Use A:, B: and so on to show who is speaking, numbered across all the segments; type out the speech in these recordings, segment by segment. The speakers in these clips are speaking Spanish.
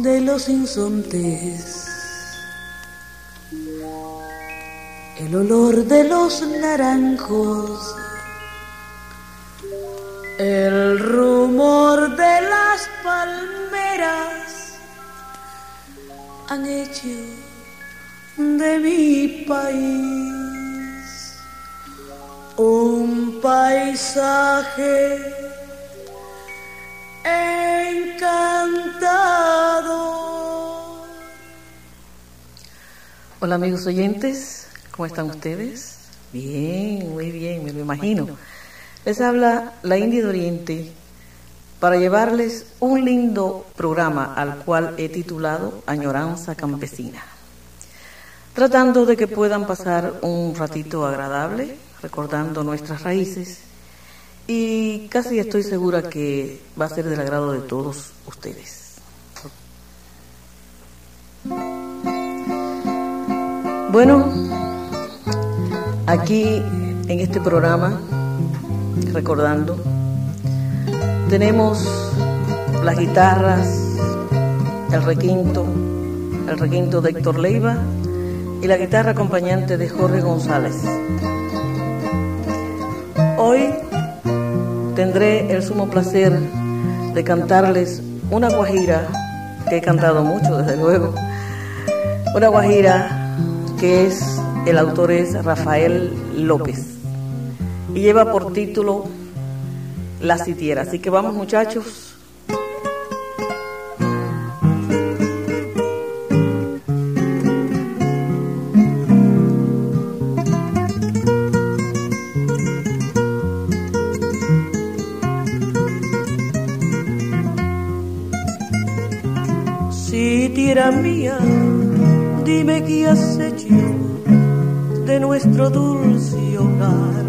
A: de los insontes, el olor de los naranjos, el rumor de las palmeras han hecho de mi país un paisaje encantado. Hola amigos oyentes, ¿cómo están ustedes? Bien, muy bien, me lo imagino. Les habla la India de Oriente para llevarles un lindo programa al cual he titulado Añoranza Campesina, tratando de que puedan pasar un ratito agradable recordando nuestras raíces y casi estoy segura que va a ser del agrado de todos ustedes. Bueno, aquí en este programa, recordando, tenemos las guitarras, el requinto, el
B: requinto de
A: Héctor Leiva y la guitarra acompañante de Jorge González. Hoy tendré el sumo placer de cantarles una guajira que he cantado mucho, desde luego.
B: Una
A: guajira que es, el autor es Rafael López y lleva por título La sitiera. Así que vamos muchachos. Qué has hecho de nuestro dulce hogar.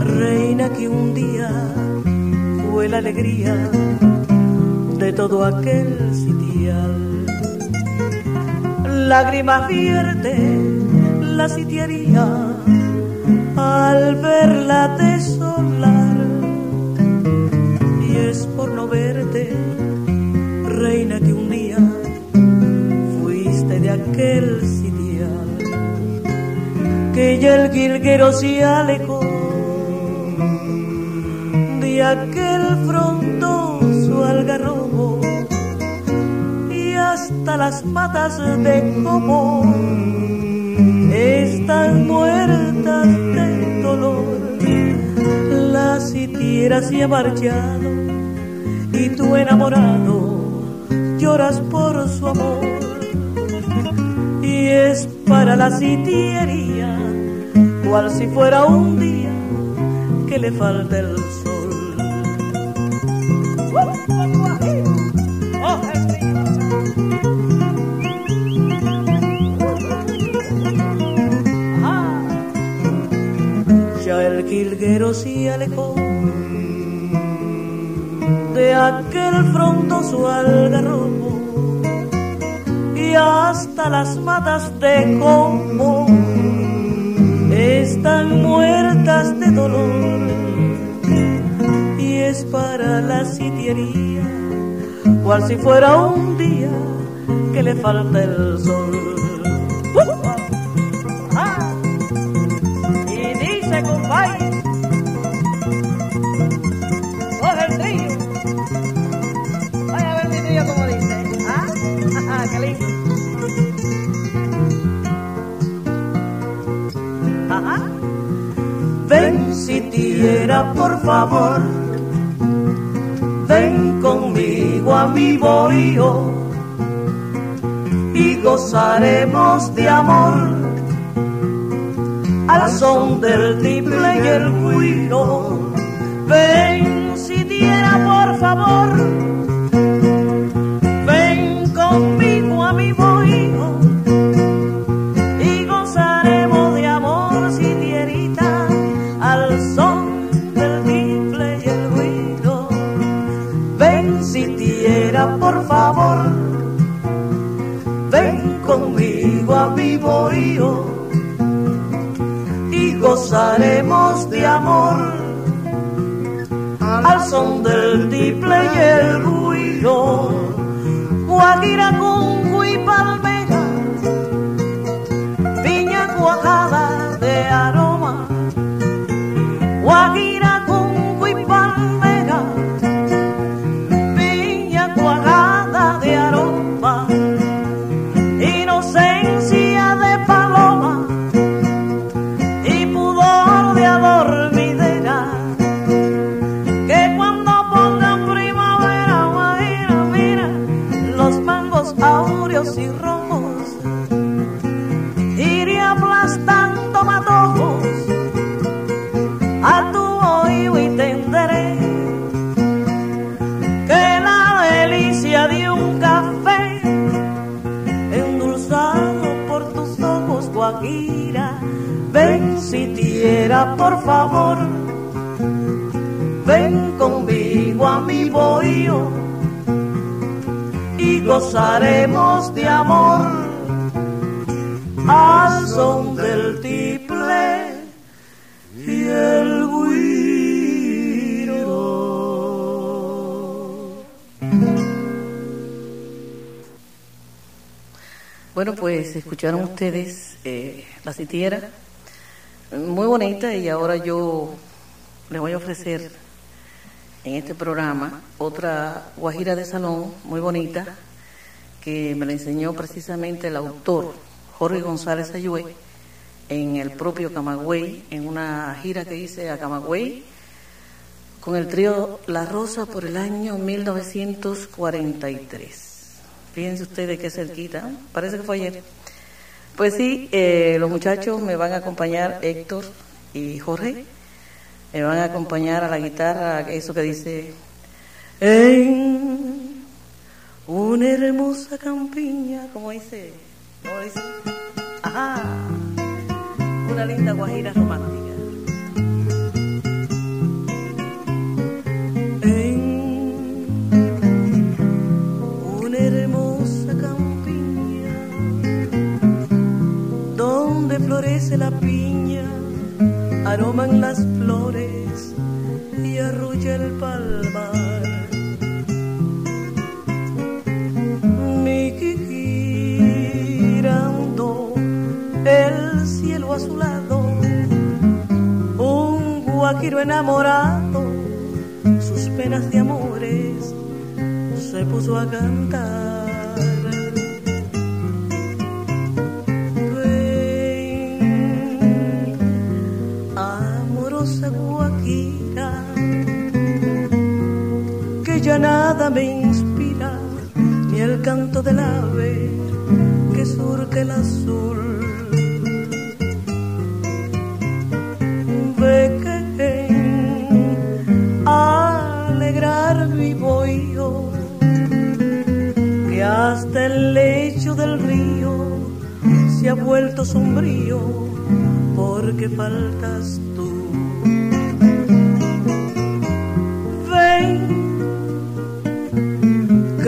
A: Reina que un día fue la alegría de todo aquel sitial. Lágrimas vierte la sitiería al verla desolar. Y es por no verte, reina que un día aquel sitial, que ya el guilguero se alejó de aquel frondoso algarrobo y hasta las matas de como están muertas de dolor. La sitiera se ha marchado y tu enamorado lloras por su amor. Y es para la sitiería, cual si fuera un día que le falta el sol. Ya el quilguero se alejó de aquel frondoso algarrobo y hasta las matas de como están muertas de dolor y es para la sitiería cual si fuera un día que le falta el sol. Ven sitiera, por favor. Ven conmigo a mi bohío y gozaremos de amor al son del triple y el cuino. Ven sitiera, por favor. Gozaremos de amor. Al son del tiple y el ruido, guaguira con y gozaremos de amor al son del tiple y el guiro. Bueno, pues escucharon ustedes eh, la sitiera muy bonita y ahora yo le voy a ofrecer en este programa otra guajira de salón muy bonita que me la enseñó precisamente el autor Jorge González Ayue en el propio Camagüey, en una gira que hice a Camagüey con el trío La Rosa por el año 1943. Fíjense ustedes qué cerquita, parece que fue ayer. Pues sí, eh,
B: los
A: muchachos me
B: van a acompañar, Héctor
A: y
B: Jorge, me van a acompañar
A: a la guitarra, eso que dice, en una hermosa campiña, como dice, ¿cómo dice? Ajá, una linda guajira romántica. florece la piña, aroman las enamorado, sus penas de amores se puso a cantar. nada me inspira, ni el canto del ave que surca el azul. Hasta el lecho del río se ha vuelto sombrío porque faltas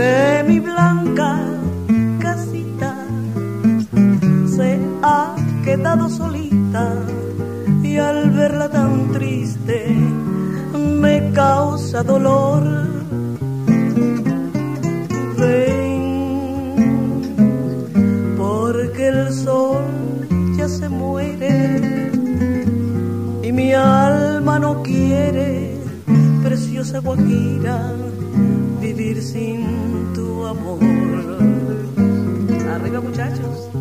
A: que mi blanca casita se ha quedado solita y al verla tan triste me causa dolor. Preciosa Guajira, vivir sin amor. Arriba muchachos.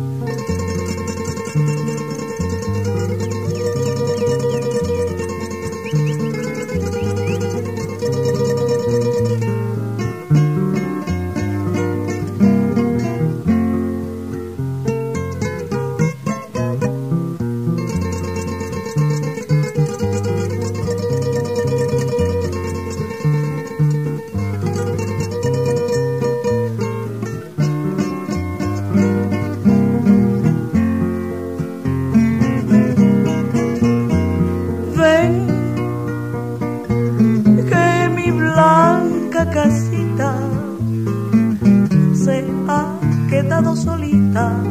A: solita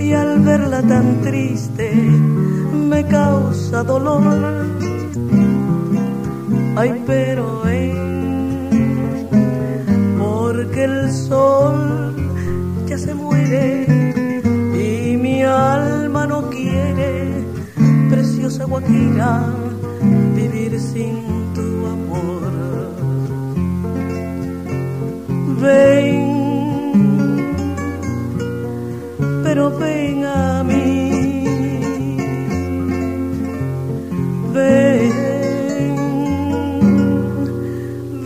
A: y al verla tan triste me causa dolor. Ay, pero ven, porque el sol ya se muere y mi alma no quiere, preciosa Guajira, vivir sin tu amor. Ven pero ven a mí. Ven,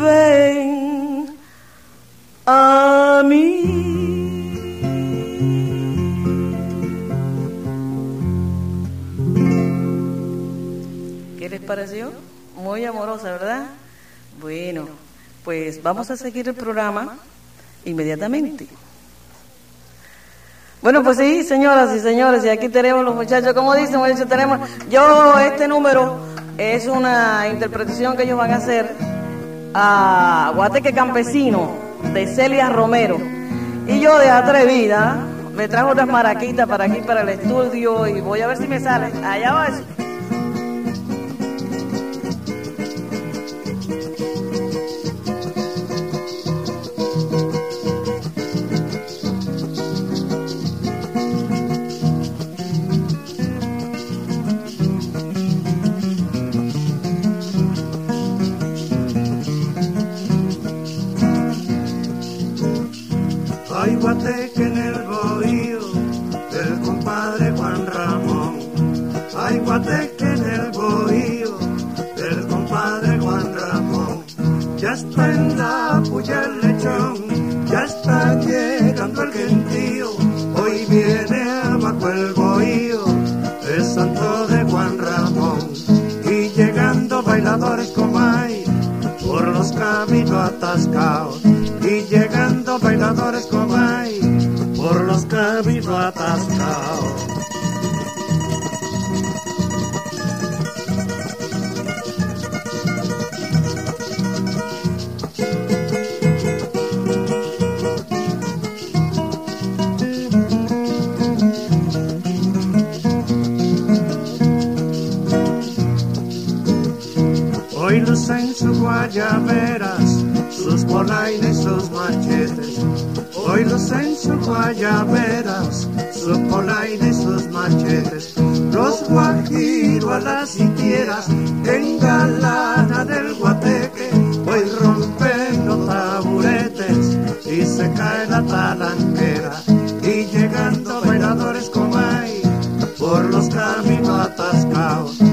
A: ven a mí. ¿Qué les pareció? Muy amorosa, ¿verdad? Bueno, pues vamos a seguir el programa inmediatamente. Bueno, pues sí, señoras y señores, y aquí tenemos los muchachos, como dicen, muchachos, tenemos, yo, este número es una interpretación que ellos van a hacer a Guateque Campesino de Celia Romero. Y yo de atrevida me trajo unas maraquitas para aquí, para el estudio, y voy a ver si me sale. Allá va eso.
C: el santo de Juan Ramón. Y llegando bailadores como hay, por los caminos atascados. Y llegando bailadores como hay, por los caminos atascados. niños en sus guayaberas, sus polaines, sus machetes. Hoy los en sus guayaberas, sus polaines, sus machetes. Los guajiro a las sitieras, en galana del guateque, hoy rompen los taburetes y se cae la talanquera. Y llegando bailadores como hay, por los caminos atascados.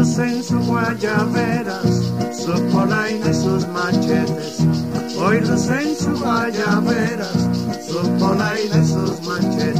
C: Muchos en sus guayaberas, sus polainas y sus machetes. Hoy los en sus guayaberas, sus polainas y sus machetes.